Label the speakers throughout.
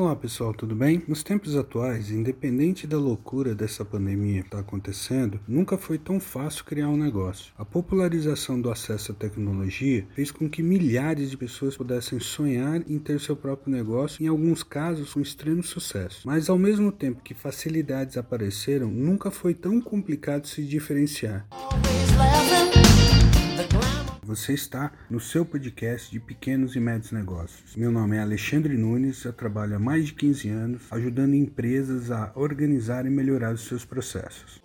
Speaker 1: Olá pessoal, tudo bem? Nos tempos atuais, independente da loucura dessa pandemia que está acontecendo, nunca foi tão fácil criar um negócio. A popularização do acesso à tecnologia fez com que milhares de pessoas pudessem sonhar em ter seu próprio negócio, em alguns casos com extremo sucesso. Mas ao mesmo tempo que facilidades apareceram, nunca foi tão complicado se diferenciar. Você está no seu podcast de pequenos e médios negócios. Meu nome é Alexandre Nunes, eu trabalho há mais de 15 anos ajudando empresas a organizar e melhorar os seus processos.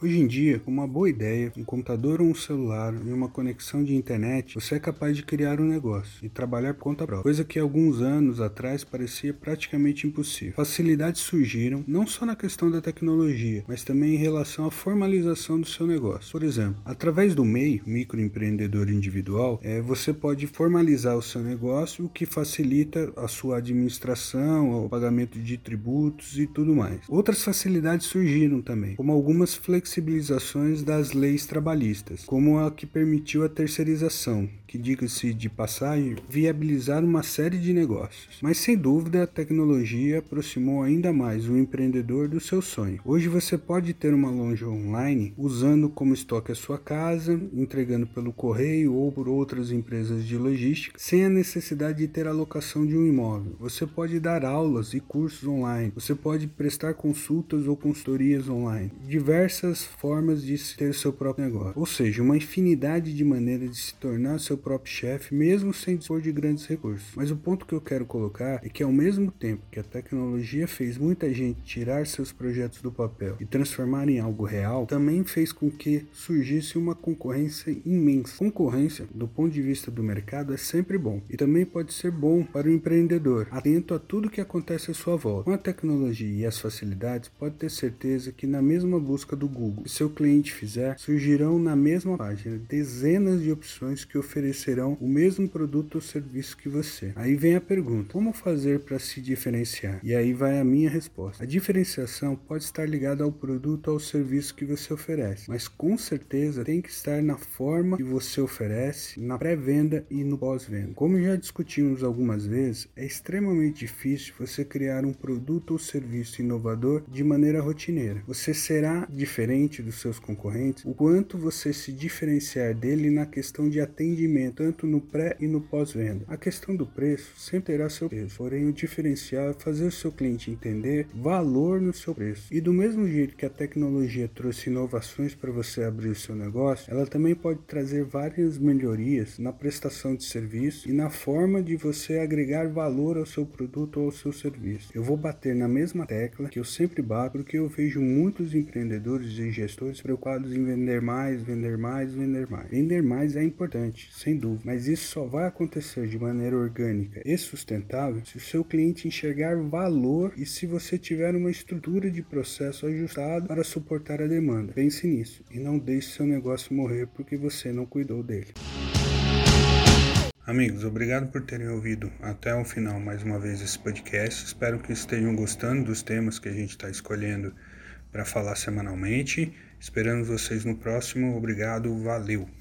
Speaker 1: Hoje em dia, com uma boa ideia, um computador ou um celular e uma conexão de internet, você é capaz de criar um negócio e trabalhar por conta própria, coisa que alguns anos atrás parecia praticamente impossível. Facilidades surgiram não só na questão da tecnologia, mas também em relação à formalização do seu negócio. Por exemplo, através do MEI, microempreendedor individual, é, você pode formalizar o seu negócio, o que facilita a sua administração, o pagamento de tributos e tudo mais. Outras facilidades surgiram também, como algumas flexibilidades flexibilizações das leis trabalhistas, como a que permitiu a terceirização, que, diga-se de passagem, viabilizar uma série de negócios. Mas sem dúvida, a tecnologia aproximou ainda mais o empreendedor do seu sonho. Hoje você pode ter uma loja online usando como estoque a sua casa, entregando pelo correio ou por outras empresas de logística, sem a necessidade de ter a locação de um imóvel. Você pode dar aulas e cursos online, você pode prestar consultas ou consultorias online, diversas formas de ter seu próprio negócio, ou seja, uma infinidade de maneiras de se tornar seu próprio chefe, mesmo sem dispor de grandes recursos. Mas o ponto que eu quero colocar é que, ao mesmo tempo que a tecnologia fez muita gente tirar seus projetos do papel e transformar em algo real, também fez com que surgisse uma concorrência imensa. Concorrência, do ponto de vista do mercado, é sempre bom e também pode ser bom para o empreendedor, atento a tudo que acontece à sua volta. Com a tecnologia e as facilidades, pode ter certeza que na mesma busca do Google, se seu cliente fizer, surgirão na mesma página dezenas de opções que oferecerão o mesmo produto ou serviço que você. Aí vem a pergunta: como fazer para se diferenciar? E aí vai a minha resposta. A diferenciação pode estar ligada ao produto ou ao serviço que você oferece, mas com certeza tem que estar na forma que você oferece, na pré-venda e no pós-venda. Como já discutimos algumas vezes, é extremamente difícil você criar um produto ou serviço inovador de maneira rotineira. Você será diferente dos seus concorrentes o quanto você se diferenciar dele na questão de atendimento atendimento, tanto no pré e no pós-venda. A questão do preço sempre terá seu peso, porém o diferencial é fazer o seu cliente entender valor no seu preço. E do mesmo jeito que a tecnologia trouxe inovações para você abrir o seu negócio, ela também pode trazer várias melhorias na prestação de serviço e na forma de você agregar valor ao seu produto ou ao seu serviço. Eu vou bater na mesma tecla que eu sempre bato porque eu vejo muitos empreendedores e gestores preocupados em vender mais, vender mais, vender mais. Vender mais é importante, sem dúvida, mas isso só vai acontecer de maneira orgânica e sustentável se o seu cliente enxergar valor e se você tiver uma estrutura de processo ajustado para suportar a demanda. Pense nisso e não deixe seu negócio morrer porque você não cuidou dele. Amigos, obrigado por terem ouvido até o final mais uma vez esse podcast. Espero que estejam gostando dos temas que a gente está escolhendo para falar semanalmente. Esperamos vocês no próximo. Obrigado, valeu!